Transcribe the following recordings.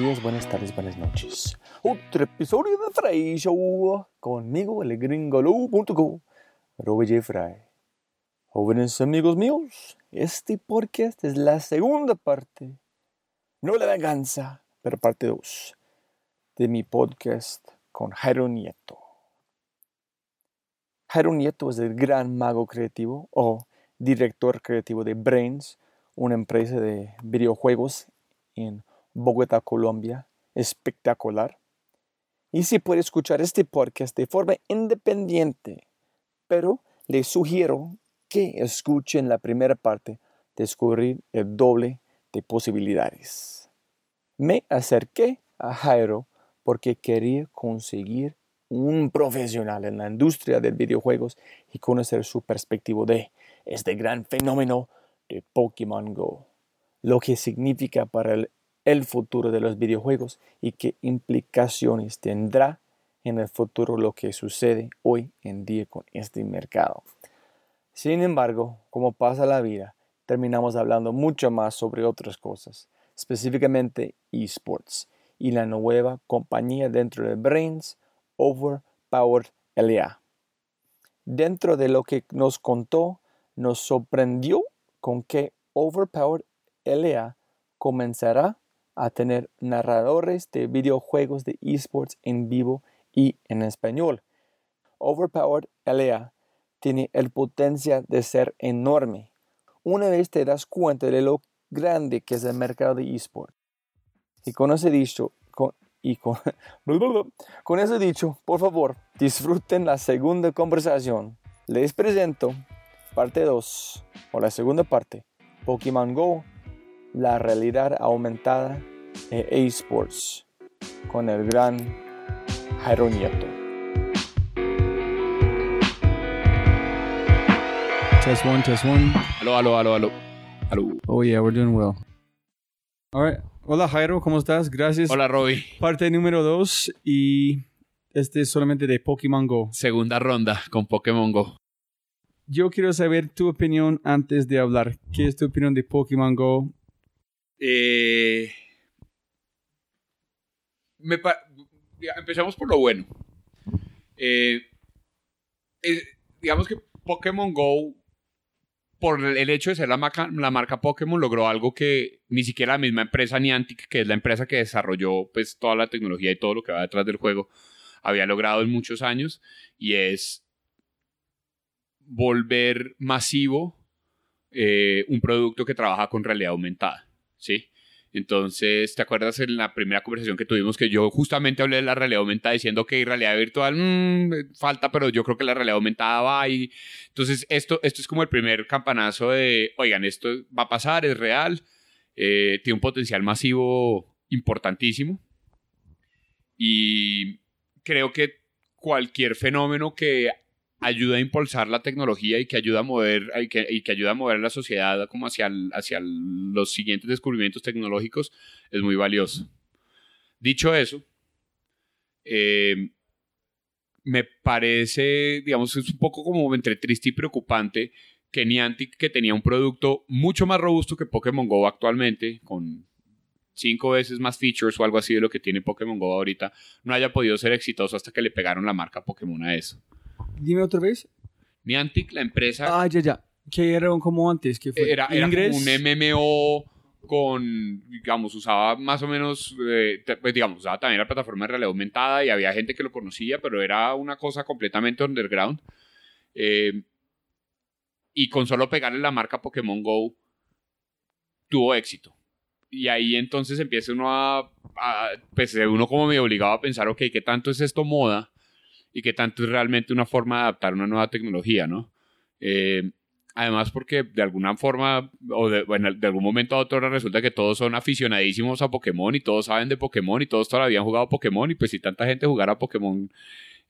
días, buenas tardes, buenas noches. Otro episodio de Fray Show conmigo, el gringolo.co, Robert J. Fry. Jóvenes amigos míos, este podcast es la segunda parte, no la venganza, pero parte 2 de mi podcast con Jairo Nieto. Jairo Nieto es el gran mago creativo o director creativo de Brains, una empresa de videojuegos en Bogotá, Colombia, espectacular. Y si puede escuchar este podcast de forma independiente, pero le sugiero que escuchen la primera parte, descubrir el doble de posibilidades. Me acerqué a Jairo porque quería conseguir un profesional en la industria de videojuegos y conocer su perspectiva de este gran fenómeno de Pokémon Go, lo que significa para el el futuro de los videojuegos y qué implicaciones tendrá en el futuro lo que sucede hoy en día con este mercado. Sin embargo, como pasa la vida, terminamos hablando mucho más sobre otras cosas, específicamente esports y la nueva compañía dentro de Brains, Overpowered LA. Dentro de lo que nos contó, nos sorprendió con que Overpowered LA comenzará a tener narradores de videojuegos de esports en vivo y en español. Overpowered LA tiene el potencial de ser enorme. Una vez te das cuenta de lo grande que es el mercado de esports. Y con ese dicho, con, y con, con eso dicho, por favor, disfruten la segunda conversación. Les presento parte 2 o la segunda parte, Pokémon Go, la realidad aumentada eSports con el gran Jairo Nieto. Test one, test one. Aló, aló, aló, aló. Oh yeah, we're doing well. All right. Hola Jairo, ¿cómo estás? Gracias. Hola, Robbie. Parte número dos y este es solamente de Pokémon Go. Segunda ronda con Pokémon Go. Yo quiero saber tu opinión antes de hablar. ¿Qué es tu opinión de Pokémon Go? Eh, me empecemos por lo bueno. Eh, eh, digamos que Pokémon Go, por el hecho de ser la marca, la marca Pokémon, logró algo que ni siquiera la misma empresa Niantic, que es la empresa que desarrolló pues, toda la tecnología y todo lo que va detrás del juego, había logrado en muchos años, y es volver masivo eh, un producto que trabaja con realidad aumentada, ¿sí? Entonces, ¿te acuerdas en la primera conversación que tuvimos que yo justamente hablé de la realidad aumentada diciendo que realidad virtual mm, falta, pero yo creo que la realidad aumentada va entonces esto, esto es como el primer campanazo de, oigan, esto va a pasar, es real, eh, tiene un potencial masivo importantísimo y creo que cualquier fenómeno que ayuda a impulsar la tecnología y que ayuda a mover y que, y que ayuda a mover la sociedad como hacia, el- hacia los siguientes descubrimientos tecnológicos es muy valioso. Dicho eso, eh, me parece, digamos, es un poco como entre triste y preocupante que Niantic, que tenía un producto mucho más robusto que Pokémon Go actualmente, con cinco veces más features o algo así de lo que tiene Pokémon Go ahorita, no haya podido ser exitoso hasta que le pegaron la marca Pokémon a eso. Dime otra vez. Niantic, la empresa, Ah, ya, ya. Que era un como antes, que fue era, era como un MMO con, digamos, usaba más o menos, eh, pues, digamos, usaba también la plataforma de realidad aumentada y había gente que lo conocía, pero era una cosa completamente underground. Eh, y con solo pegarle la marca Pokémon Go, tuvo éxito. Y ahí entonces empieza uno a, a- pues uno como medio obligado a pensar, ok, ¿qué tanto es esto moda? Y qué tanto es realmente una forma de adaptar una nueva tecnología, ¿no? Eh, además porque de alguna forma, o de, bueno, de algún momento a otro resulta que todos son aficionadísimos a Pokémon y todos saben de Pokémon y todos todavía han jugado Pokémon y pues si tanta gente jugara Pokémon,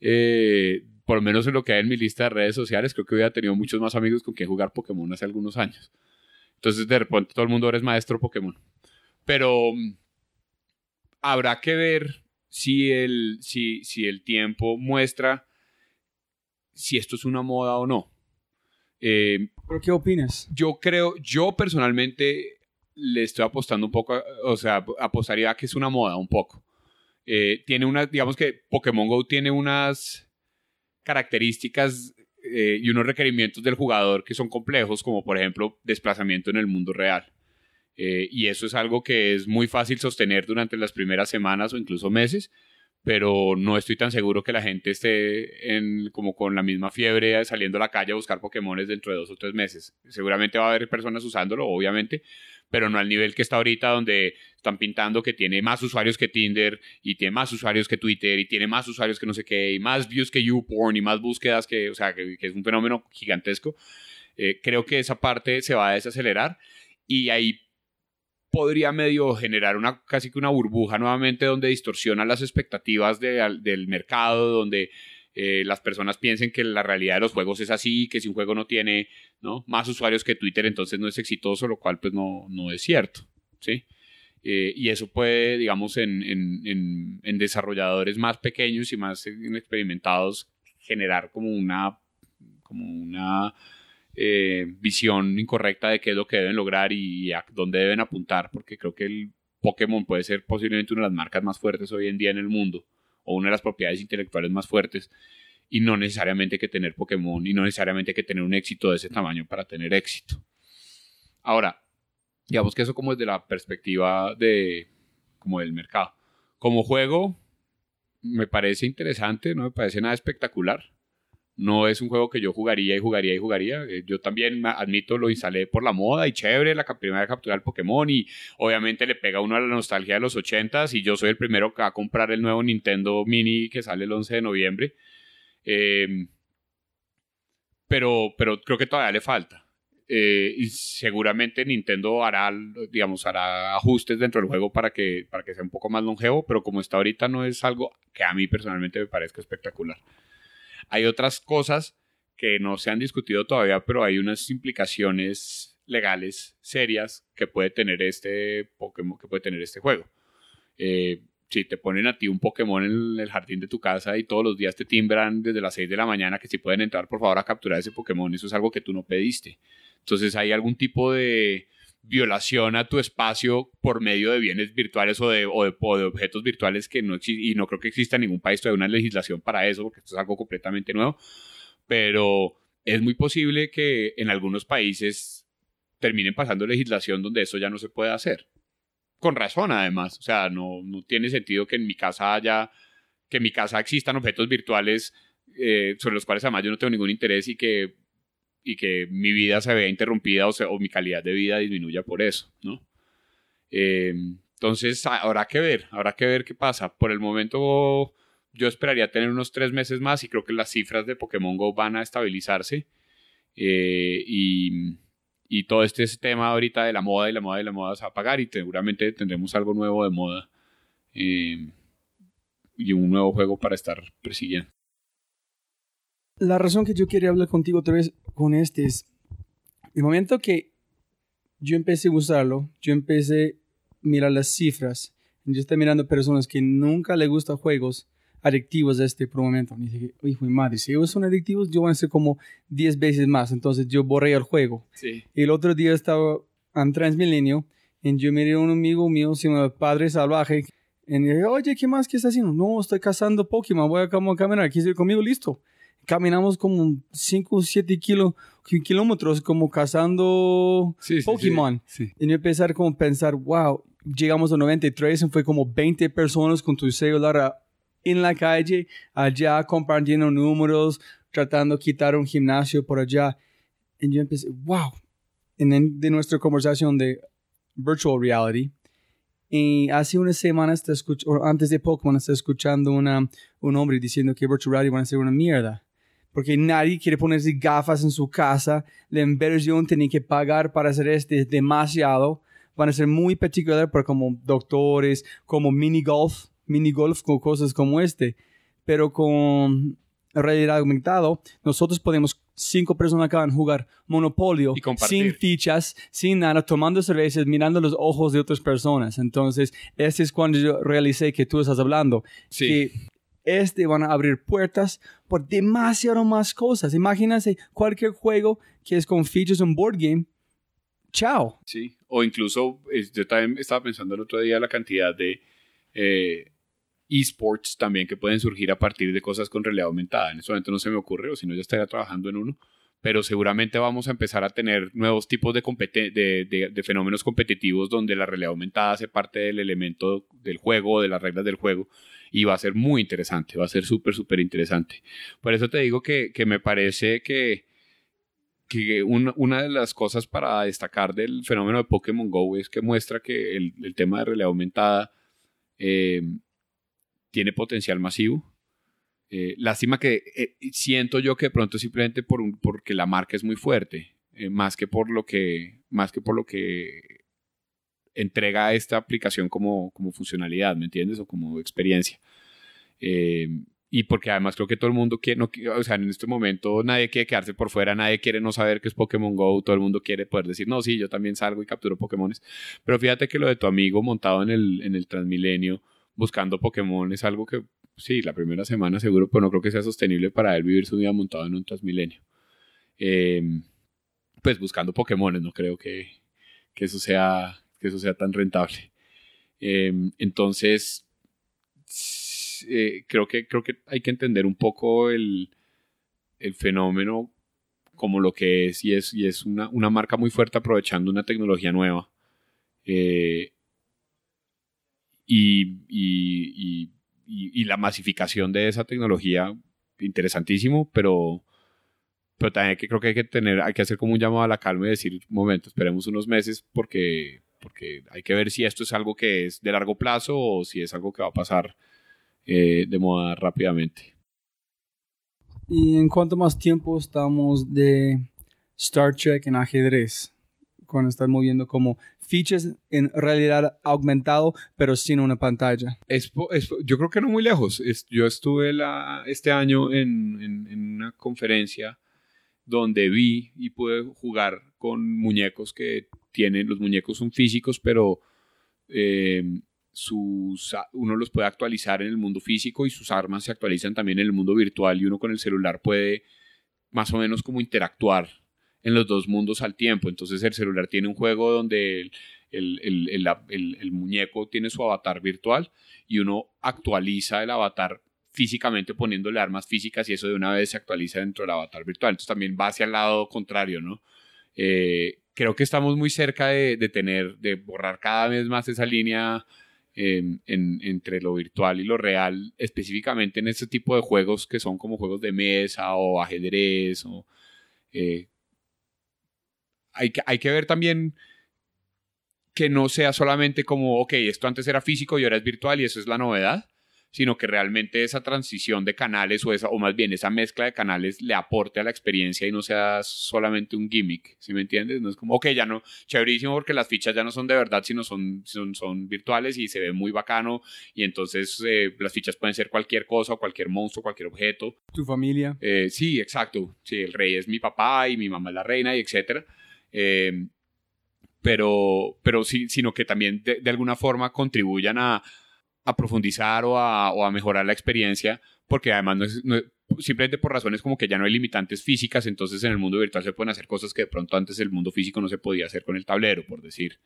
eh, por lo menos en lo que hay en mi lista de redes sociales, creo que hubiera tenido muchos más amigos con quien jugar Pokémon hace algunos años. Entonces de repente todo el mundo ahora es maestro Pokémon. Pero mm, habrá que ver si el, si, si el tiempo muestra si esto es una moda o no. Eh, ¿Pero qué opinas? yo creo, yo personalmente le estoy apostando un poco, o sea, apostaría a que es una moda un poco. Eh, tiene unas, digamos que Pokémon Go tiene unas características eh, y unos requerimientos del jugador que son complejos, como por ejemplo desplazamiento en el mundo real. Eh, y eso es algo que es muy fácil sostener durante las primeras semanas o incluso meses, pero no estoy tan seguro que la gente esté en, como con la misma fiebre saliendo a la calle a buscar Pokémones dentro de dos o tres meses. Seguramente va a haber personas usándolo, obviamente, pero no al nivel que está ahorita donde están pintando que tiene más usuarios que Tinder y tiene más usuarios que Twitter y tiene más usuarios que no sé qué y más views que YouPorn y más búsquedas que, o sea, que, que es un fenómeno gigantesco. Eh, creo que esa parte se va a desacelerar y ahí podría medio generar una casi que una burbuja nuevamente donde distorsiona las expectativas del mercado, donde eh, las personas piensen que la realidad de los juegos es así, que si un juego no tiene ¿no? más usuarios que Twitter, entonces no es exitoso, lo cual pues no, no es cierto. ¿sí? Eh, y eso puede, digamos, en, en- en- desarrolladores más pequeños y más experimentados generar como una, como una eh, visión incorrecta de qué es lo que deben lograr y a dónde deben apuntar, porque creo que el Pokémon puede ser posiblemente una de las marcas más fuertes hoy en día en el mundo, o una de las propiedades intelectuales más fuertes, y no necesariamente que tener Pokémon, y no necesariamente que tener un éxito de ese tamaño para tener éxito. Ahora, digamos que eso como desde la perspectiva de como del mercado. Como juego, me parece interesante, no me parece nada espectacular. No es un juego que yo jugaría y jugaría y jugaría. Eh, Yo también admito lo instalé por la moda y chévere, la primera captura del Pokémon y obviamente le pega uno a la nostalgia de los 80s y yo soy el primero que va a comprar el nuevo Nintendo Mini que sale el 11 de noviembre. Eh, pero, pero creo que todavía le falta. Eh, y seguramente Nintendo hará, digamos, hará ajustes dentro del juego para que, para que sea un poco más longevo, pero como está ahorita no es algo que a mí personalmente me parezca espectacular. Hay otras cosas que no se han discutido todavía, pero hay unas implicaciones legales serias que puede tener este Pokémon, que puede tener este juego. Eh, si te ponen a ti un Pokémon en el jardín de tu casa y todos los días te timbran desde las 6 de la mañana que si pueden entrar por favor a capturar ese Pokémon, eso es algo que tú no pediste. Entonces hay algún tipo de violación a tu espacio por medio de bienes virtuales o de, o de, objetos virtuales que no existen, y no creo que exista en ningún país todavía una legislación para eso, porque esto es algo completamente nuevo, pero es muy posible que en algunos países terminen pasando legislación donde eso ya no se puede hacer. Con razón, además. O sea, no, no tiene sentido que en mi casa haya, que en mi casa existan objetos virtuales eh, sobre los cuales además yo no tengo ningún interés y que y que mi vida se vea interrumpida o, o mi calidad de vida disminuya por eso, ¿no? Eh, entonces, habrá que ver, habrá que ver qué pasa. Por el momento, yo esperaría tener unos tres meses más y creo que las cifras de Pokémon Go van a estabilizarse. Eh, y, y, todo este tema ahorita de la moda y la moda y la moda se va a apagar y seguramente tendremos algo nuevo de moda eh, y un nuevo juego para estar persiguiendo la razón que yo quería hablar contigo otra vez con este es, el momento que yo empecé a usarlo, yo empecé a mirar las cifras, yo estoy mirando personas que nunca le gustan juegos adictivos de este por un momento. Y dije, hijo de madre, si ellos son adictivos, yo voy a hacer como 10 veces más. Entonces yo borré el juego. Sí. Y el otro día estaba en Transmilenio y yo miré a un amigo mío, llama Padre Salvaje, y dije, oye, ¿qué más? ¿Qué está haciendo? No, estoy cazando Pokémon, voy a, a caminar, ¿quieres ir conmigo? Listo caminamos como 5 o 7 kilómetros como cazando Pokémon. y yo empezar como pensar, wow, llegamos a 93 y fue como 20 personas con tu celular en la calle, allá compartiendo números, tratando de quitar un gimnasio por allá. Y yo empecé, wow. En, de nuestra conversación de virtual reality, y hace unas semanas, antes de Pokémon, estaba escuchando una, un hombre diciendo que virtual reality van a ser una mierda porque nadie quiere ponerse gafas en su casa. La inversión tiene que pagar para hacer este demasiado. Van a ser muy particular para como doctores, como mini golf, mini golf con cosas como este. Pero con realidad aumentado, nosotros podemos cinco personas acá en jugar Monopolio sin fichas, sin nada, tomando cervezas, mirando los ojos de otras personas. Entonces, este es cuando yo realicé que tú estás hablando. Sí este van a abrir puertas por demasiado más cosas. Imagínense cualquier juego que es con features en board game. Chao. Sí, o incluso yo también estaba pensando el otro día la cantidad de eh, esports también que pueden surgir a partir de cosas con realidad aumentada. En este momento no se me ocurre, o si no, ya estaría trabajando en uno. Pero seguramente vamos a empezar a tener nuevos tipos de, de, de fenómenos competitivos donde la realidad aumentada hace parte del elemento del juego, de las reglas del juego y va a ser muy interesante, va a ser súper, súper interesante. Por eso te digo que, que me parece que, que una de las cosas para destacar del fenómeno de Pokémon Go es que muestra que el, el tema de realidad aumentada eh, tiene potencial masivo. Eh, lástima que eh, siento yo que de pronto simplemente por porque la marca es muy fuerte, más que por lo que más que por lo que entrega esta aplicación como, como funcionalidad, ¿me entiendes? O como experiencia. Eh, y porque además creo que todo el mundo quiere, no, o sea, en este momento nadie quiere quedarse por fuera, nadie quiere no saber qué es Pokémon Go, todo el mundo quiere poder decir, no, sí, yo también salgo y capturo Pokémones. Pero fíjate que lo de tu amigo montado en el, en el Transmilenio buscando Pokémon es algo que, sí, la primera semana seguro, pero no creo que sea sostenible para él vivir su vida montado en un Transmilenio. Eh, pues buscando Pokémones, no creo que, que eso sea que eso sea tan rentable. Em, entonces, eh, creo, que, creo que hay que entender un poco el, el fenómeno como lo que es y es, y es una, una marca muy fuerte aprovechando una tecnología nueva. Eh, y, y, y, la masificación de esa tecnología, interesantísimo, pero, pero también que, creo que hay que tener, hay que hacer como un llamado a la calma y decir, un momento, esperemos unos meses porque, porque hay que ver si esto es algo que es de largo plazo o si es algo que va a pasar eh, de moda rápidamente. ¿Y en cuánto más tiempo estamos de Star Trek en ajedrez? Cuando están moviendo como fichas en realidad aumentado, pero sin una pantalla. Es, yo creo que no muy lejos. yo estuve la, este año en, en, en una conferencia donde vi y pude jugar con muñecos que tienen, los muñecos son físicos, pero eh, sus, uno los puede actualizar en el mundo físico y sus armas se actualizan también en el mundo virtual y uno con el celular puede más o menos como interactuar en los dos mundos al tiempo. Entonces el celular tiene un juego donde el, muñeco tiene su avatar virtual y uno actualiza el avatar físicamente poniéndole armas físicas y eso de una vez se actualiza dentro del avatar virtual. Entonces también va hacia el lado contrario, ¿no? Eh, creo que estamos muy cerca de, tener, de borrar cada vez más esa línea entre lo virtual y lo real, específicamente en este tipo de juegos que son como juegos de mesa o ajedrez. O, eh, hay, que, hay que ver también que no sea solamente como, ok, esto antes era físico y ahora es virtual y eso es la novedad, sino que realmente esa transición de canales o, esa, o más bien esa mezcla de canales le aporte a la experiencia y no sea solamente un gimmick, ¿sí me entiendes? No es como, ok, ya no, chéverísimo porque las fichas ya no son de verdad, sino son, son, son virtuales y se ve muy bacano y entonces eh, las fichas pueden ser cualquier cosa, cualquier monstruo, cualquier objeto. ¿Tu familia? Eh, sí, exacto. Sí, el rey es mi papá y mi mamá es la reina y etcétera. Eh, pero, pero sí, sino que también de, de alguna forma contribuyan a, a profundizar o a, o a, mejorar la experiencia, porque además no es, simplemente por razones como que ya no hay limitantes físicas, entonces en el mundo virtual se pueden hacer cosas que de pronto antes el mundo físico no se podía hacer con el tablero, por decir.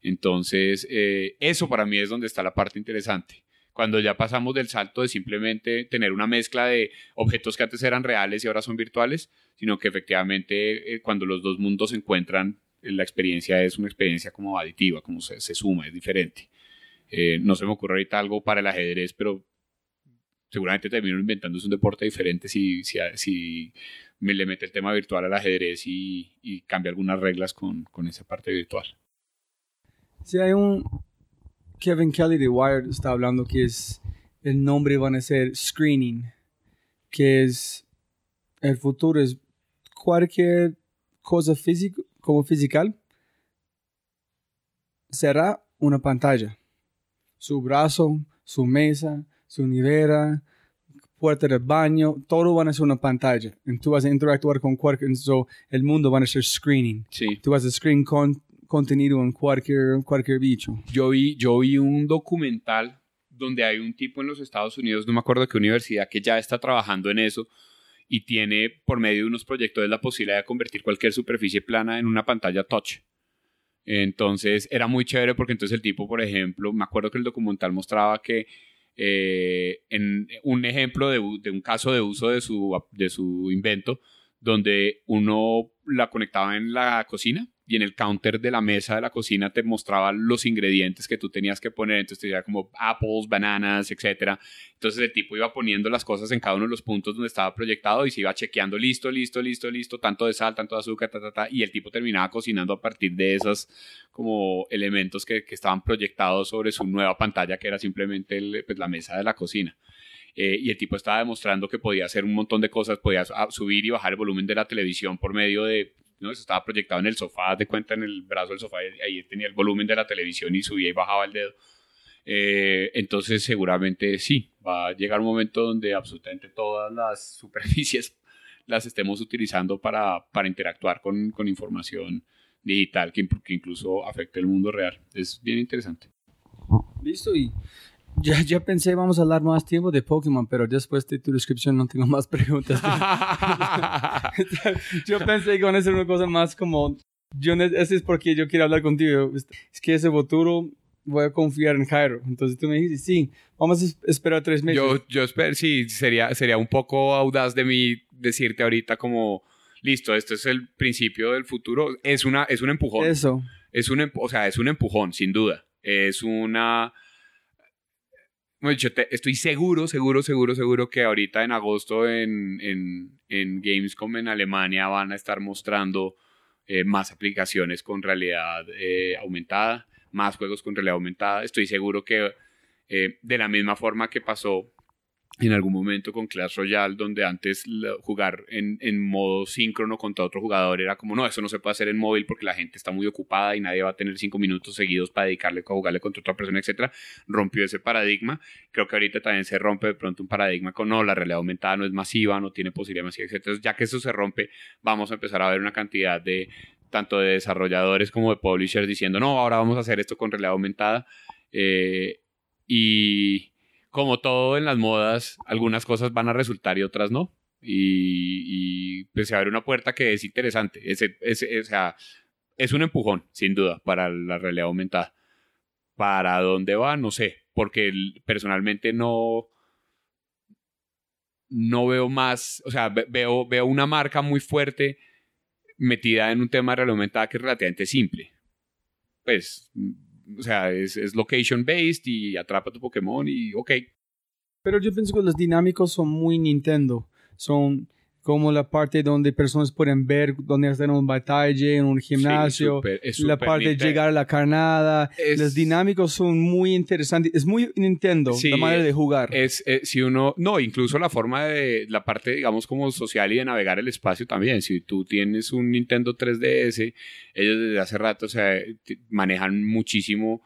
Entonces, eh, eso para mí es donde está la parte interesante. Cuando ya pasamos del salto de simplemente tener una mezcla de objetos que antes eran reales y ahora son virtuales, sino que efectivamente eh, cuando los dos mundos se encuentran, la experiencia es una experiencia como aditiva, como se, se suma, es diferente. Eh, no se me ocurre ahorita algo para el ajedrez, pero seguramente termino inventándose un deporte diferente si, si, si me le mete el tema virtual al ajedrez y, y cambia algunas reglas con, con, esa parte virtual. Si hay un Kevin Kelly de Wired está hablando que es el nombre van a ser screening, que es el futuro es cualquier cosa física como física será una pantalla su brazo, su mesa, su nevera, puerta del baño, todo van a ser una pantalla. Y tú vas a interactuar con cualquier, so, el mundo van a ser screening. Sí. Tú vas a screen con, contenido en cualquier, cualquier bicho. Yo vi, yo vi un documental donde hay un tipo en los Estados Unidos, no me acuerdo qué universidad, que ya está trabajando en eso y tiene por medio de unos proyectos la posibilidad de convertir cualquier superficie plana en una pantalla touch. Entonces era muy chévere porque entonces el tipo, por ejemplo, me acuerdo que el documental mostraba que eh, en un ejemplo de, de, un caso de uso de su, de su invento, donde uno la conectaba en la cocina y en el counter de la mesa de la cocina te mostraba los ingredientes que tú tenías que poner, entonces te decía como apples, bananas, etc. Entonces el tipo iba poniendo las cosas en cada uno de los puntos donde estaba proyectado y se iba chequeando listo, listo, listo, listo, tanto de sal, tanto de azúcar, ta, ta, ta, y el tipo terminaba cocinando a partir de esos como elementos que, que estaban proyectados sobre su nueva pantalla que era simplemente el, pues, la mesa de la cocina. Eh, y el tipo estaba demostrando que podía hacer un montón de cosas, podía subir y bajar el volumen de la televisión por medio de ¿no? Estaba proyectado en el sofá, de cuenta en el brazo del sofá, ahí tenía el volumen de la televisión y subía y bajaba el dedo. Eh, entonces seguramente sí, va a llegar un momento donde absolutamente todas las superficies las estemos utilizando para, para interactuar con, con, información digital que, que incluso afecte el mundo real. Es bien interesante. Listo, y ya, ya pensé, vamos a hablar más tiempo de Pokémon, pero después de tu descripción no tengo más preguntas. yo pensé que van a ser una cosa más como, yo, ese es porque yo quiero hablar contigo. Es que ese futuro voy a confiar en Jairo. Entonces tú me dijiste, sí, vamos a esperar tres meses. Yo, yo espero, sí, sería, sería un poco audaz de mí decirte ahorita como, listo, esto es el principio del futuro. Es, una, es un empujón. Eso. Es un, o sea, es un empujón, sin duda. Es una yo estoy seguro, seguro, seguro, seguro que ahorita en agosto en, en, en Gamescom en Alemania van a estar mostrando eh, más aplicaciones con realidad eh, aumentada, más juegos con realidad aumentada. Estoy seguro que eh, de la misma forma que pasó en algún momento con Clash Royale, donde antes jugar en, en, modo síncrono contra otro jugador era como, no, eso no se puede hacer en móvil porque la gente está muy ocupada y nadie va a tener cinco minutos seguidos para dedicarle a jugarle contra otra persona, etcétera. Rompió ese paradigma. Creo que ahorita también se rompe de pronto un paradigma con, no, la realidad aumentada no es masiva, no tiene posibilidad masiva, etcétera. ya que eso se rompe, vamos a empezar a ver una cantidad de tanto de desarrolladores como de publishers diciendo, no, ahora vamos a hacer esto con realidad aumentada. Eh, y como todo en las modas, algunas cosas van a resultar y otras no. Y, y pues se abre una puerta que es interesante. O sea, es un empujón, sin duda, para la realidad aumentada. ¿Para dónde va? No sé, porque personalmente no, no veo más, o sea, veo, veo una marca muy fuerte metida en un tema de realidad aumentada que es relativamente simple. Pues, o sea, es, es location based y atrapa tu Pokémon y ok. Pero yo pienso que los dinámicos son muy Nintendo. Son como la parte donde personas pueden ver dónde hacer un batalla en un gimnasio, la parte de llegar a la carnada, los dinámicos son muy interesantes, es muy Nintendo la manera de jugar. Es eh, si uno, no, incluso la forma de la parte digamos como social y de navegar el espacio también, si tú tienes un Nintendo 3DS, ellos desde hace rato o sea, manejan muchísimo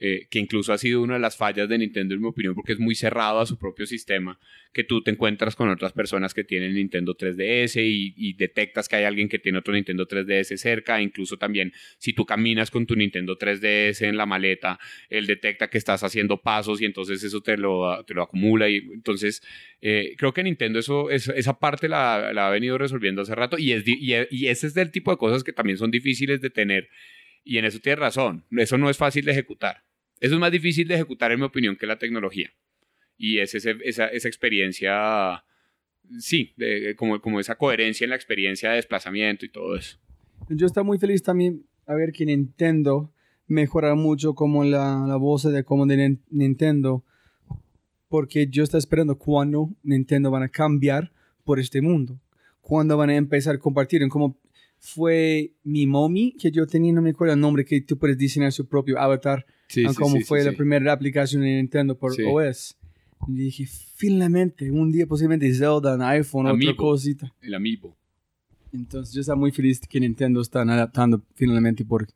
eh, que incluso ha sido una de las fallas de Nintendo en mi opinión porque es muy cerrado a su propio sistema, que tú te encuentras con otras personas que tienen Nintendo 3DS y, detectas que hay alguien que tiene otro Nintendo 3DS cerca, incluso también si tú caminas con tu Nintendo 3DS en la maleta, él detecta que estás haciendo pasos y entonces eso te lo, te lo acumula y entonces eh, creo que Nintendo eso, esa parte la, ha venido resolviendo hace rato y, es, y, y ese es del tipo de cosas que también son difíciles de tener y en eso tienes razón, eso no es fácil de ejecutar. Eso es más difícil de ejecutar, en mi opinión, que la tecnología. Y es esa, esa, experiencia, sí, de, como, como esa coherencia en la experiencia de desplazamiento y todo eso. Yo estoy muy feliz también a ver que Nintendo mejora mucho como la, la voz de como de Nintendo, porque yo estoy esperando cuándo Nintendo van a cambiar por este mundo, cuándo van a empezar a compartir, como fue mi mommy que yo tenía, no me acuerdo el nombre, que tú puedes diseñar su propio avatar Sí, como fue la primera aplicación de Nintendo por OS. Y dije, finalmente, un día posiblemente Zelda en iPhone, otra cosita. El Amiibo. Entonces yo estoy muy feliz que Nintendo está adaptando finalmente por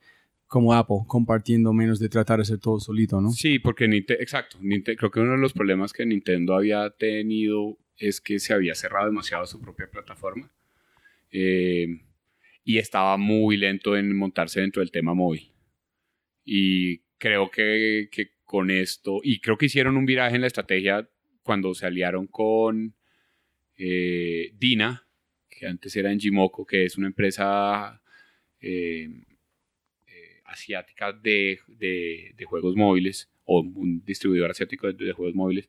como Apple, compartiendo menos de tratar de hacer todo solito, ¿no? Sí, porque Nintendo, exacto, creo que uno de los problemas que Nintendo había tenido es que se había cerrado demasiado su propia plataforma eh, y estaba muy lento en montarse dentro del tema móvil. Y creo que, con esto, y creo que hicieron un viraje en la estrategia cuando se aliaron con eh, Dina, que antes era en Jimoco, que es una empresa eh, asiática de, juegos móviles, o un distribuidor asiático de, juegos móviles,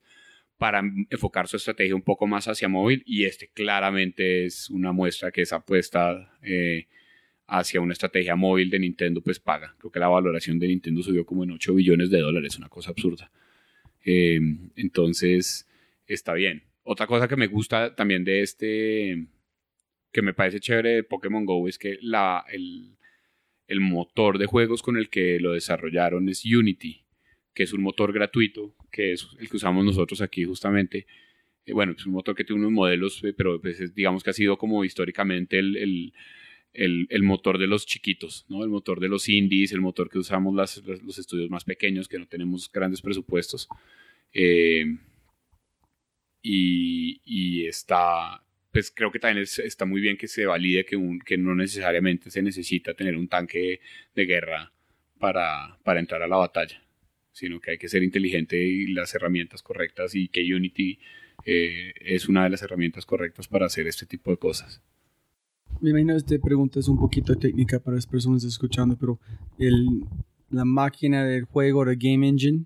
para enfocar su estrategia un poco más hacia móvil, y este claramente es una muestra que esa apuesta hacia una estrategia móvil de Nintendo, pues paga. Creo que la valoración de Nintendo subió como en 8 billones de dólares, una cosa absurda. Eh, entonces, está bien. Otra cosa que me gusta también de este, que me parece chévere de Pokémon Go, es que la, el, el motor de juegos con el que lo desarrollaron es Unity, que es un motor gratuito, que es el que usamos nosotros aquí justamente. Eh, bueno, es un motor que tiene unos modelos, eh, pero pues digamos que ha sido como históricamente el el, el, motor de los chiquitos, ¿no? El motor de los indies, el motor que usamos las, los estudios más pequeños, que no tenemos grandes presupuestos. Eh, y, y, está, pues creo que también está muy bien que se valide que, un, que no necesariamente se necesita tener un tanque de guerra para, para entrar a la batalla, sino que hay que ser inteligente y las herramientas correctas y que Unity eh, es una de las herramientas correctas para hacer este tipo de cosas me imagino esta pregunta es un poquito técnica para las personas escuchando, pero el, la máquina del juego, de Game Engine,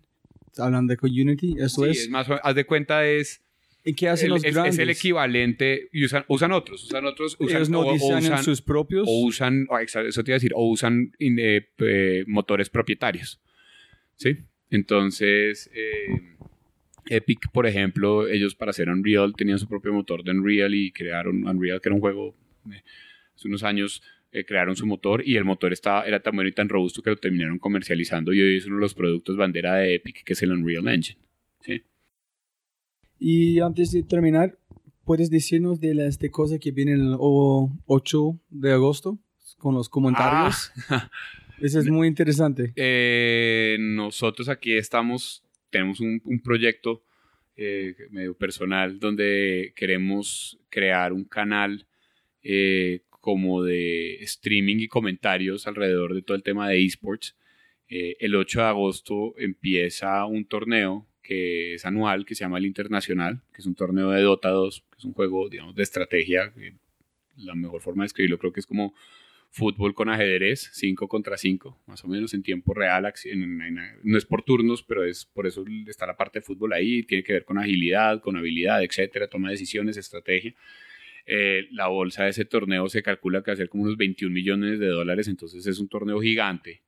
hablando de Unity, eso sí, es. es más, haz de cuenta es... ¿Y qué hacen los es, grandes? Es el equivalente, y usan, usan otros, usan otros. Usan, Ellos no diseñan sus propios. O usan, eso te iba a decir, o usan eh, motores propietarios. ¿Sí? Entonces, eh, Epic, por ejemplo, ellos para hacer Unreal tenían su propio motor de Unreal y crearon Unreal, que era un juego hace unos años eh, crearon su motor y el motor estaba, era tan bueno y tan robusto que lo terminaron comercializando y hoy es uno de los productos bandera de Epic, que es el Unreal Engine. ¿sí? Y antes de terminar, ¿puedes decirnos de las de cosas que vienen el 8 de agosto con los comentarios? Ah. Eso es muy interesante. Eh, nosotros aquí estamos, tenemos un, un proyecto eh, medio personal donde queremos crear un canal eh, como de streaming y comentarios alrededor de todo el tema de esports. Eh, el 8 de agosto empieza un torneo que es anual, que se llama el Internacional, que es un torneo de Dota 2, que es un juego, digamos, de estrategia. La mejor forma de escribirlo creo que es como fútbol con ajedrez, 5 contra 5, más o menos en tiempo real. no es por turnos, pero es por eso está la parte de fútbol ahí. Tiene que ver con agilidad, con habilidad, etcétera, toma de decisiones, estrategia. Eh, la bolsa de ese torneo se calcula que va a ser como unos 21 millones de dólares, entonces es un torneo gigante.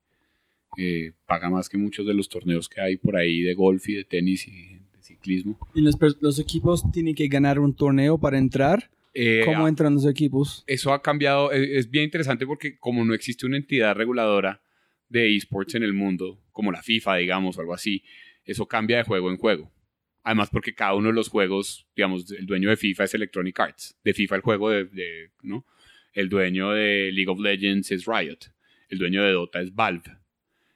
Eh, paga más que muchos de los torneos que hay por ahí de golf y de tenis y de ciclismo. ¿Y los, los equipos tienen que ganar un torneo para entrar? Eh, ¿Cómo entran los equipos? Eso ha cambiado, e, es, bien interesante porque como no existe una entidad reguladora de esports en el mundo, como la FIFA, digamos, o algo así, eso cambia de juego en juego. Además porque cada uno de los juegos, digamos, el dueño de FIFA es Electronic Arts, de FIFA el juego de, ¿no? El dueño de League of Legends es Riot, el dueño de Dota es Valve.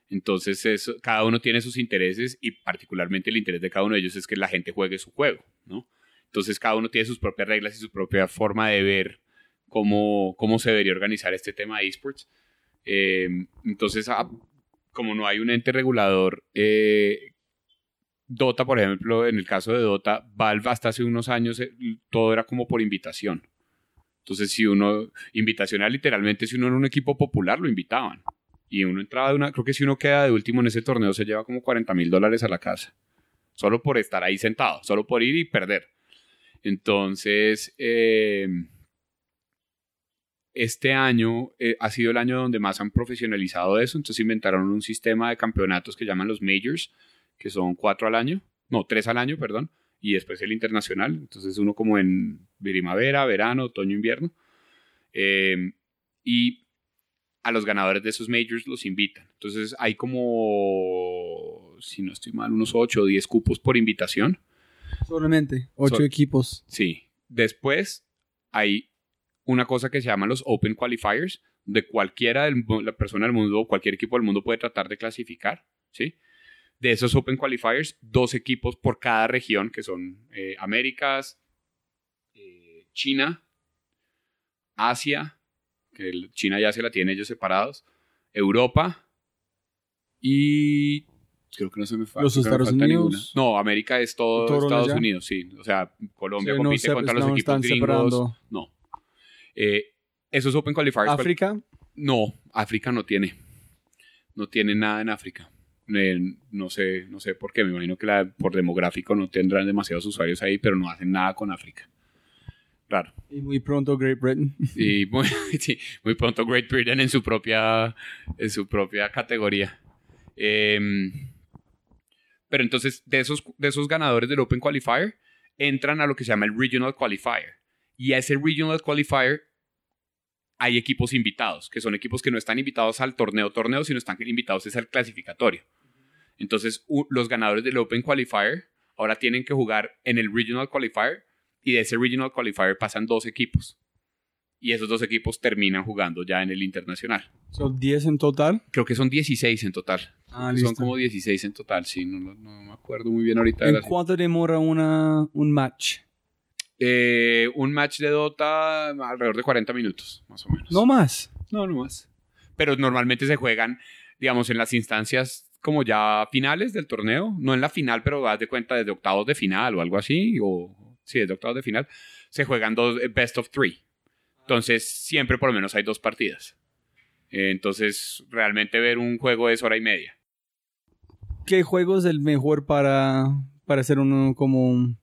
Entonces, eso, cada uno tiene sus intereses y particularmente el interés de cada uno de ellos es que la gente juegue su juego, ¿no? Entonces cada uno tiene sus propias reglas y su propia forma de ver cómo, cómo se debería organizar este tema de esports. Eh, entonces, ah, como no hay un ente regulador, eh, Dota, por ejemplo, en el caso de Dota, Valve hasta hace unos años eh, todo era como por invitación. Entonces, si uno, invitacional literalmente, si uno era un equipo popular, lo invitaban. Y uno entraba de una, creo que si uno queda de último en ese torneo, se lleva como 40 mil dólares a la casa. Solo por estar ahí sentado, solo por ir y perder. Entonces, eh, este año eh, ha sido el año donde más han profesionalizado eso. Entonces inventaron un sistema de campeonatos que llaman los majors, que son cuatro al año, no, tres al año, perdón, y después el internacional. Entonces uno como en primavera, verano, otoño, invierno. Eh, y a los ganadores de esos majors los invitan. Entonces hay como, si no estoy mal, unos ocho o diez cupos por invitación. Solamente, ocho equipos. Sí. Después hay una cosa que se llama los Open Qualifiers, de cualquiera de la persona del mundo, cualquier equipo del mundo puede tratar de clasificar, ¿sí? De esos Open Qualifiers, dos equipos por cada región, que son eh, Américas, eh, China, Asia, que China ya se la tiene ellos separados, Europa y Creo que no se me falta. ¿Los Estados Unidos? No, América es todo, Estados Unidos, sí. O sea, Colombia compite contra los equipos gringos. No. Eh, esos Open Qualifiers. ¿África? No, África no tiene. No tiene nada en África. Eh, no sé, no sé por qué. Me imagino que la, por demográfico no tendrán demasiados usuarios ahí, pero no hacen nada con África. Raro. Y muy pronto Great Britain. Y muy, sí, muy pronto Great Britain en su propia, en su propia categoría. Eh, pero entonces, de esos, de esos ganadores del Open Qualifier, entran a lo que se llama el Regional Qualifier. Y a ese Regional Qualifier hay equipos invitados, que son equipos que no están invitados al torneo torneo, sino están invitados es al clasificatorio. Entonces, los ganadores del Open Qualifier ahora tienen que jugar en el Regional Qualifier y de ese Regional Qualifier pasan dos equipos y esos dos equipos terminan jugando ya en el internacional. ¿Son 10 en total? Creo que son 16 en total. Ah, son como 16 en total, sí, no, me acuerdo muy bien ahorita. ¿En cuánto demora una, un match? Eh, un match de Dota alrededor de 40 minutos, más o menos. ¿No más? No, no más. Pero normalmente se juegan, digamos, en las instancias como ya finales del torneo, no en la final, pero das de cuenta desde octavos de final o algo así, o sí, desde octavos de final, se juegan dos eh, best of three. Entonces, siempre por lo menos hay dos partidas. Entonces, realmente ver un juego es hora y media. ¿Qué juego es el mejor para, para hacer uno como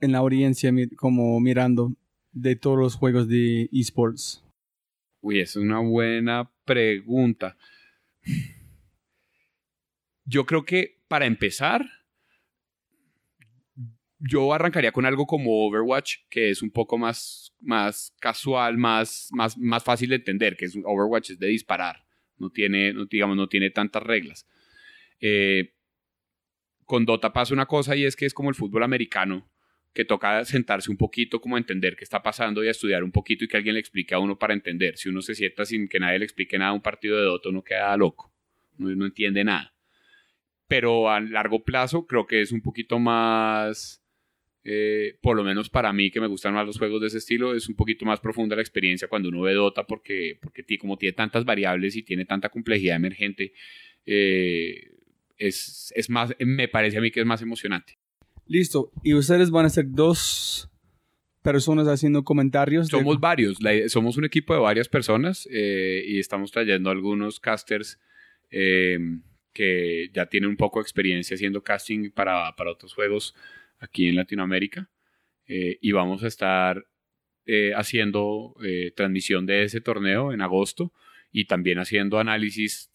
en la audiencia, como mirando de todos los juegos de esports? Uy, es una buena pregunta. Yo creo que para empezar, yo arrancaría con algo como Overwatch, que es un poco más, más casual, más, más, más fácil de entender, que es Overwatch es de disparar, no tiene, no, digamos, no tiene tantas reglas. Eh, con Dota pasa una cosa y es que es como el fútbol americano, que toca sentarse un poquito, como entender qué está pasando y estudiar un poquito y que alguien le explique a uno para entender. Si uno se sienta sin que nadie le explique nada a un partido de Dota, uno queda loco, no, no entiende nada. Pero a largo plazo creo que es un poquito más eh, por lo menos para mí que me gustan más los juegos de ese estilo, es un poquito más profunda la experiencia cuando uno ve Dota porque, porque como tiene tantas variables y tiene tanta complejidad emergente, eh, es, es, más, me parece a mí que es más emocionante. Listo. Y ustedes van a ser dos personas haciendo comentarios. Somos varios, somos un equipo de varias personas eh, y estamos trayendo algunos casters que ya tienen un poco de experiencia haciendo casting para, para otros juegos aquí en Latinoamérica eh, y vamos a estar eh, haciendo eh, transmisión de ese torneo en agosto y también haciendo análisis,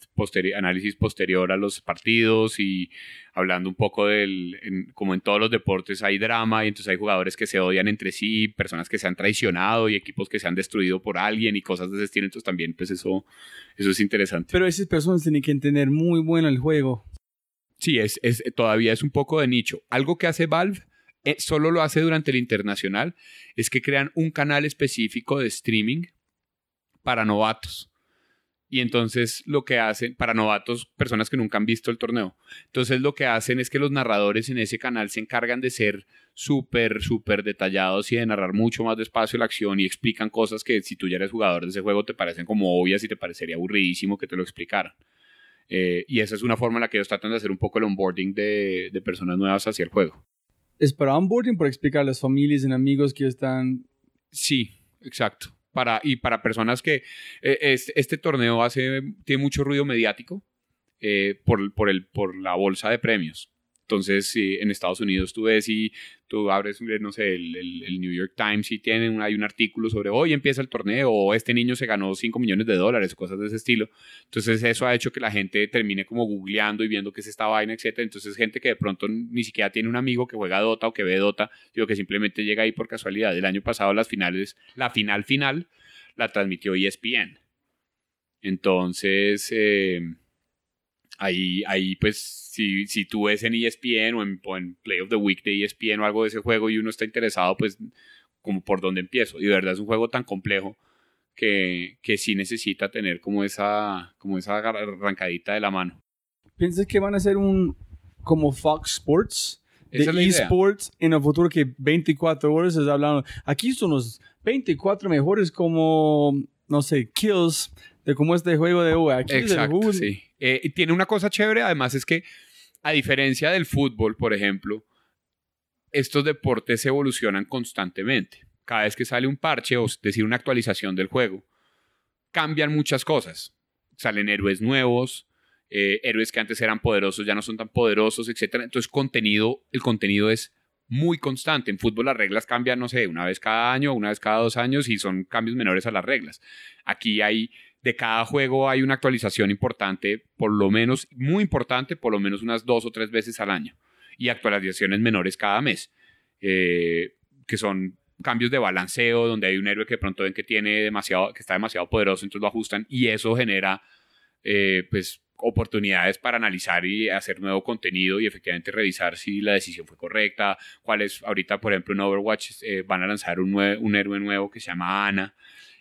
análisis posterior a los partidos y hablando un poco del, como en todos los deportes hay drama y entonces hay jugadores que se odian entre sí, personas que se han traicionado y equipos que se han destruido por alguien y cosas de ese estilo, entonces también pues eso, eso es interesante. Pero esas personas tienen que entender muy bueno el juego. Sí, es, es, todavía es un poco de nicho. Algo que hace Valve, eh, solo lo hace durante el internacional, es que crean un canal específico de streaming para novatos. Y entonces lo que hacen, para novatos, personas que nunca han visto el torneo. Entonces lo que hacen es que los narradores en ese canal se encargan de ser súper, súper detallados y de narrar mucho más despacio la acción y explican cosas que si tú ya eres jugador de ese juego te parecen como obvias y te parecería aburridísimo que te lo explicaran. Eh, y esa es una forma en la que ellos tratan de hacer un poco el onboarding de, de personas nuevas hacia el juego. ¿Es para onboarding para explicar a las familias y amigos que están...? Sí, exacto. Para, y para personas que eh, este, torneo hace, tiene mucho ruido mediático eh, por, por, el, por la bolsa de premios. Entonces, en Estados Unidos tú ves y tú abres, no sé, el, New York Times y tienen, hay un artículo sobre hoy empieza el torneo o este niño se ganó 5 millones de dólares, cosas de ese estilo. Entonces, eso ha hecho que la gente termine como googleando y viendo qué es esta vaina, etc. Entonces, gente que de pronto ni siquiera tiene un amigo que juega Dota o que ve Dota, sino que simplemente llega ahí por casualidad. El año pasado, las finales, la final final la transmitió ESPN. Entonces, eh, ahí, ahí pues si, si tú ves en ESPN o en, Play of the Week de ESPN o algo de ese juego y uno está interesado, pues como por dónde empiezo. Y de verdad es un juego tan complejo que, que sí necesita tener como esa, como esa arrancadita de la mano. ¿Piensas que van a ser un como Fox Sports? De esports en el futuro que 24 horas es hablando. Aquí son los 24 mejores como, no sé, kills de cómo este juego de U. Aquí Exacto, sí. Eh, tiene una cosa chévere, además es que, a diferencia del fútbol, por ejemplo, estos deportes evolucionan constantemente. Cada vez que sale un parche, o decir, una actualización del juego, cambian muchas cosas. Salen héroes nuevos, eh, héroes que antes eran poderosos ya no son tan poderosos, etc. Entonces, contenido, el contenido es muy constante. En fútbol las reglas cambian, no sé, una vez cada año, una vez cada dos años y son cambios menores a las reglas. Aquí hay de cada juego hay una actualización importante, por lo menos, muy importante, por lo menos unas dos o tres veces al año. Y actualizaciones menores cada mes, eh, que son cambios de balanceo, donde hay un héroe que pronto ven que tiene demasiado, que está demasiado poderoso, entonces lo ajustan y eso genera, eh, pues, oportunidades para analizar y hacer nuevo contenido y efectivamente revisar si la decisión fue correcta, cuáles, ahorita por ejemplo en Overwatch eh, van a lanzar un, un héroe nuevo que se llama Ana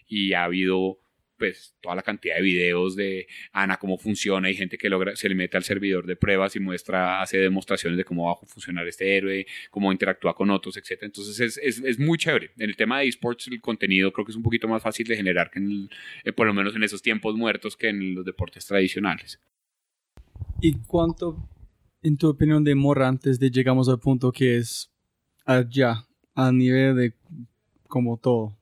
y ha habido pues toda la cantidad de videos de Ana, cómo funciona, hay gente que logra, se le mete al servidor de pruebas y muestra, hace demostraciones de cómo va a funcionar este héroe, cómo interactúa con otros, etc. Entonces es, es, es muy chévere. En el tema de esports, el contenido creo que es un poquito más fácil de generar que en eh, por lo menos en esos tiempos muertos que en los deportes tradicionales. ¿Y cuánto, en tu opinión, demora antes de llegamos al punto que es allá, a nivel de como todo?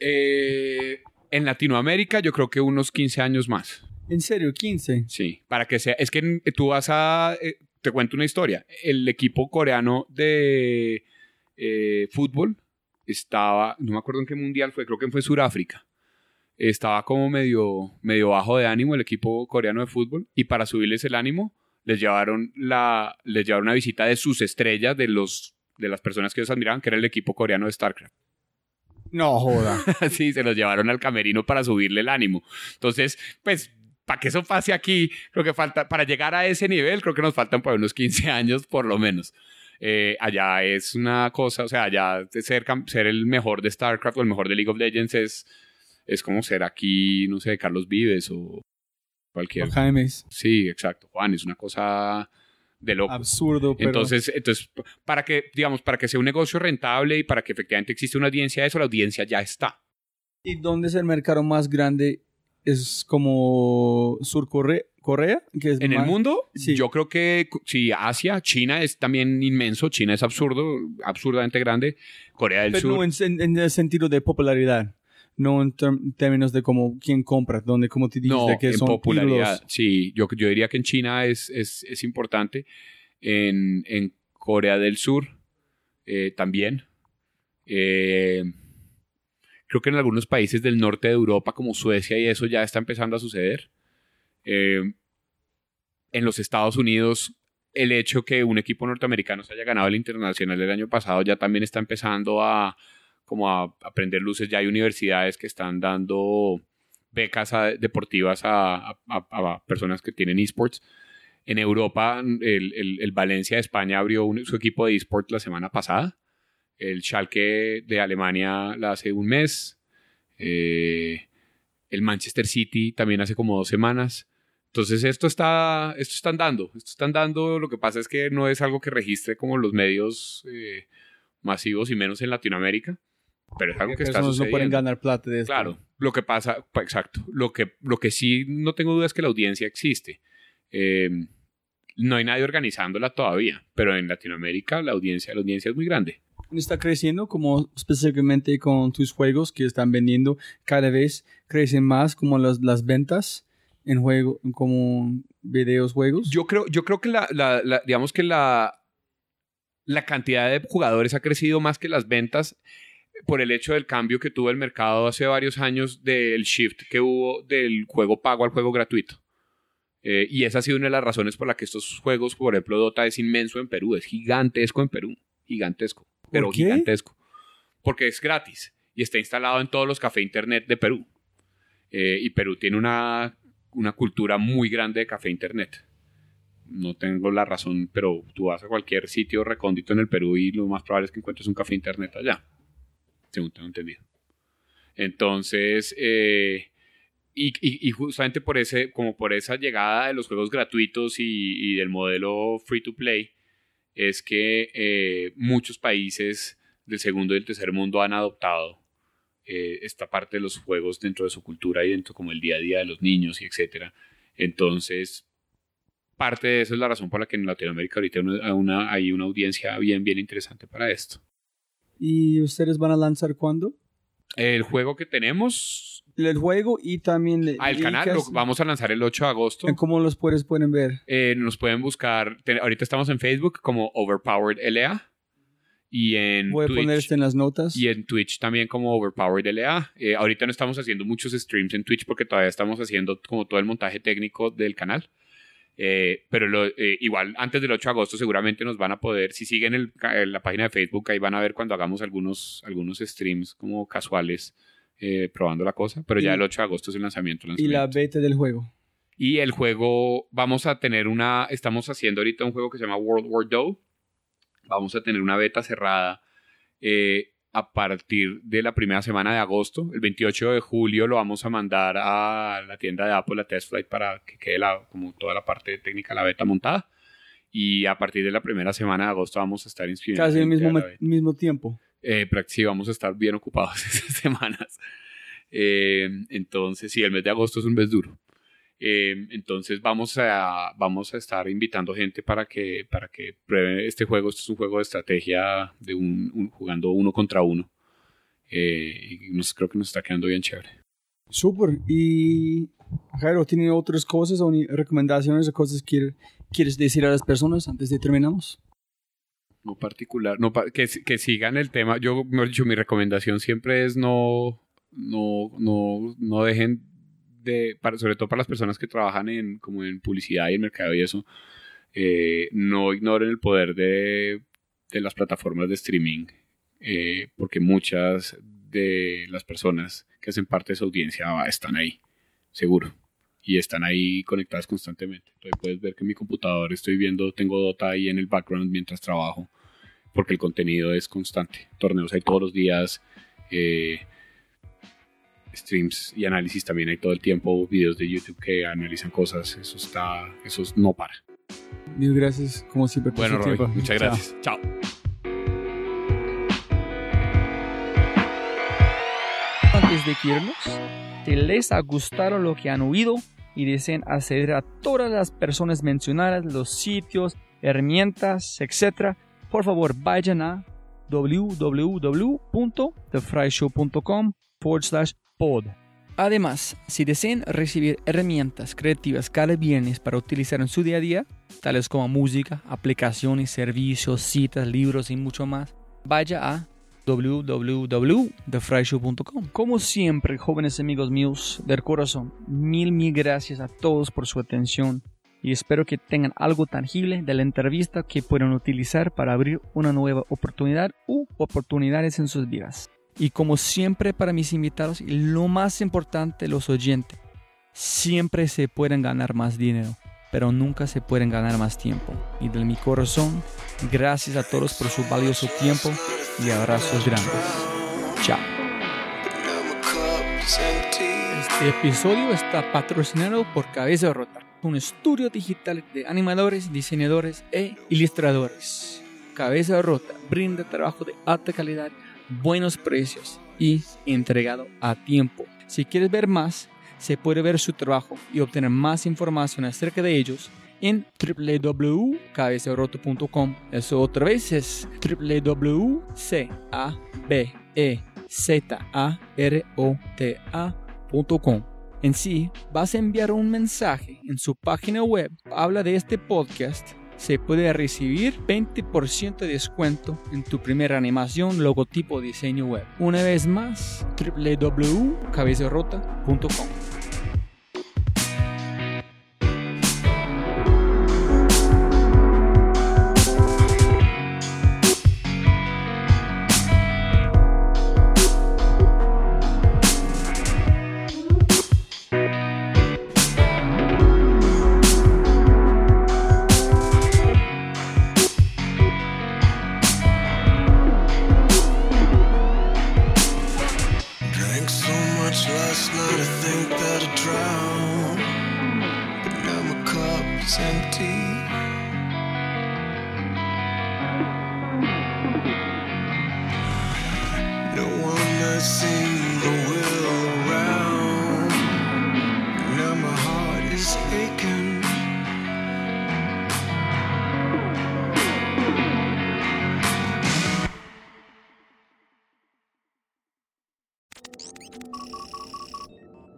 Eh, en Latinoamérica yo creo que unos 15 años más. ¿En serio? ¿15? Sí, para que sea... Es que tú vas a... Eh, te cuento una historia. El equipo coreano de eh, fútbol estaba... No me acuerdo en qué mundial fue, creo que fue Sudáfrica. Estaba como medio, medio bajo de ánimo el equipo coreano de fútbol y para subirles el ánimo les llevaron, la, les llevaron una visita de sus estrellas, de, los, de las personas que ellos admiraban, que era el equipo coreano de StarCraft. No joda. sí, se los llevaron al camerino para subirle el ánimo. Entonces, pues, para que eso pase aquí, creo que falta, para llegar a ese nivel, creo que nos faltan por unos 15 años por lo menos. Eh, allá es una cosa, o sea, allá ser, ser el mejor de StarCraft o el mejor de League of Legends es, es como ser aquí, no sé, Carlos Vives o cualquier. O James. Sí, exacto. Juan, es una cosa de loco. Absurdo, pero... Entonces, entonces, para que, digamos, para que sea un negocio rentable y para que efectivamente exista una audiencia de eso, la audiencia ya está. ¿Y dónde es el mercado más grande? Es como Sur Corea, Corea que es En el mundo, Sí. yo creo que sí, Asia, China es también inmenso, China es absurdo, absurdamente grande, Corea del Pero Sur. no en el sentido de popularidad. No en términos de como quién compra, donde como te dijiste No, que en son popularidad. Sí, yo, yo diría que en China es, es, es importante. En, en Corea del Sur eh, también. Eh, creo que en algunos países del norte de Europa, como Suecia y eso, ya está empezando a suceder. Eh, en los Estados Unidos, el hecho que un equipo norteamericano se haya ganado el internacional el año pasado ya también está empezando a como a, a prender luces. Ya hay universidades que están dando becas a- deportivas a, a- a- personas que tienen esports. En Europa, el, el- el Valencia de España abrió un- su equipo de esports la semana pasada. El Schalke de Alemania la hace un mes. Eh, el Manchester City también hace como dos semanas. Entonces esto está, esto está andando, esto está andando. Lo que pasa es que no es algo que registre como los medios eh, masivos y menos en Latinoamérica, pero es algo que está personas no pueden sucediendo. ganar plata de esto. Claro, lo que pasa, pa- exacto. Lo que, lo que sí no tengo duda es que la audiencia existe. Eh, no hay nadie organizándola todavía, pero en Latinoamérica la audiencia, la audiencia es muy grande. Está creciendo como específicamente con tus juegos que están vendiendo cada vez crecen más como las, las ventas en juego como videos juegos. Yo creo, yo creo que la, la- la- digamos que la, la cantidad de jugadores ha crecido más que las ventas por el hecho del cambio que tuvo el mercado hace varios años del shift que hubo del juego pago al juego gratuito. Eh, y esa ha sido una de las razones por la que estos juegos, por ejemplo, Dota es inmenso en Perú, es gigantesco en Perú, gigantesco, pero qué? gigantesco. Porque es gratis y está instalado en todos los cafés internet de Perú. Eh, y Perú tiene una, una cultura muy grande de café internet. No tengo la razón, pero tú vas a cualquier sitio recóndito en el Perú y lo más probable es que encuentres un café internet allá. Según tengo entendido. Entonces, eh, y, y- y justamente por ese, como por esa llegada de los juegos gratuitos y, y del modelo free to play, es que eh, muchos países del segundo y del tercer mundo han adoptado eh, esta parte de los juegos dentro de su cultura y dentro como el día a día de los niños y etcétera. Entonces, parte de eso es la razón por la que en Latinoamérica ahorita una- una- hay una audiencia bien, bien interesante para esto. ¿Y ustedes van a lanzar cuándo? El juego que tenemos, El juego y también... ah, el canal, lo vamos a lanzar el 8 de agosto. ¿Cómo los puedes pueden ver? Eh, nos pueden buscar, te- ahorita estamos en Facebook como Overpowered LA y en Voy a Twitch. poner esto en las notas. Y en Twitch también como Overpowered LA. Eh, ahorita no estamos haciendo muchos streams en Twitch porque todavía estamos haciendo como todo el montaje técnico del canal. Eh, pero lo- eh, igual antes del 8 de agosto seguramente nos van a poder, si siguen el la página de Facebook, ahí van a ver cuando hagamos algunos, algunos streams como casuales eh, probando la cosa. Pero ya el 8 de agosto es el lanzamiento. y la lanzamiento. beta del juego. Y el juego, vamos a tener una, estamos haciendo ahorita un juego que se llama World War II. Vamos a tener una beta cerrada eh, a partir de la primera semana de agosto. El 28 de julio lo vamos a mandar a la tienda de Apple, a Test Flight, para que quede la, como toda la parte técnica la beta montada. Y a partir de la primera semana de agosto vamos a estar inscribiendo. Casi gente mismo, mismo tiempo. Eh, sí, vamos a estar bien ocupados esas semanas. Eh, entonces, sí, el mes de agosto es un mes duro. Eh, entonces vamos a, vamos a estar invitando gente para que, para que pruebe este juego. Este es un juego de estrategia de un, un- jugando uno contra uno. Eh, y nos, creo que nos está quedando bien chévere. Súper. Y Jairo, ¿tiene otras cosas o recomendaciones o cosas que quieres decir a las personas antes de terminamos? No particular, no, que, que sigan el tema. Yo, mejor dicho, mi recomendación siempre es no, no, no, no dejen de, para, sobre todo para las personas que trabajan en, como en publicidad y en mercado y eso, eh, no ignoren el poder de, de las plataformas de streaming, eh, porque muchas de las personas que hacen parte de su audiencia están ahí, seguro. Y están ahí conectadas constantemente. Entonces puedes ver que en mi computador estoy viendo, tengo Dota ahí en el background mientras trabajo, porque el contenido es constante. Torneos hay todos los días, eh, streams y análisis también hay todo el tiempo, videos de YouTube que analizan cosas, eso está, eso no para. Mil gracias, como siempre, por Bueno, su Roy, tiempo. muchas gracias. Chao. Antes de que irnos, si les ha gustado lo que han oído y desean acceder a todas las personas mencionadas, los sitios, herramientas, etc., por favor vayan a www.thefryshow.com forward slash pod. Además, si desean recibir herramientas creativas cada viernes para utilizar en su día a día, tales como música, aplicaciones, servicios, citas, libros y mucho más, vaya a www.thefryshow.com. Como siempre, jóvenes amigos míos del corazón, mil, mil gracias a todos por su atención y espero que tengan algo tangible de la entrevista que puedan utilizar para abrir una nueva oportunidad u oportunidades en sus vidas. Y como siempre para mis invitados, lo más importante, los oyentes, siempre se pueden ganar más dinero, pero nunca se pueden ganar más tiempo. Y de mi corazón, gracias a todos por su valioso tiempo y abrazos grandes. Chao. Este episodio está patrocinado por Cabeza Rota, un estudio digital de animadores, diseñadores e ilustradores. Cabeza Rota brinda trabajo de alta calidad, buenos precios y entregado a tiempo. Si quieres ver más, se puede ver su trabajo y obtener más información acerca de ellos en www.cabezarroto.com. Eso otra vez es www.cabezarota.com. En sí, vas a enviar un mensaje en su página web. Habla de este podcast. Se puede recibir 20% de descuento en tu primera animación, logotipo, diseño web. Una vez más, www.cabezarrota.com.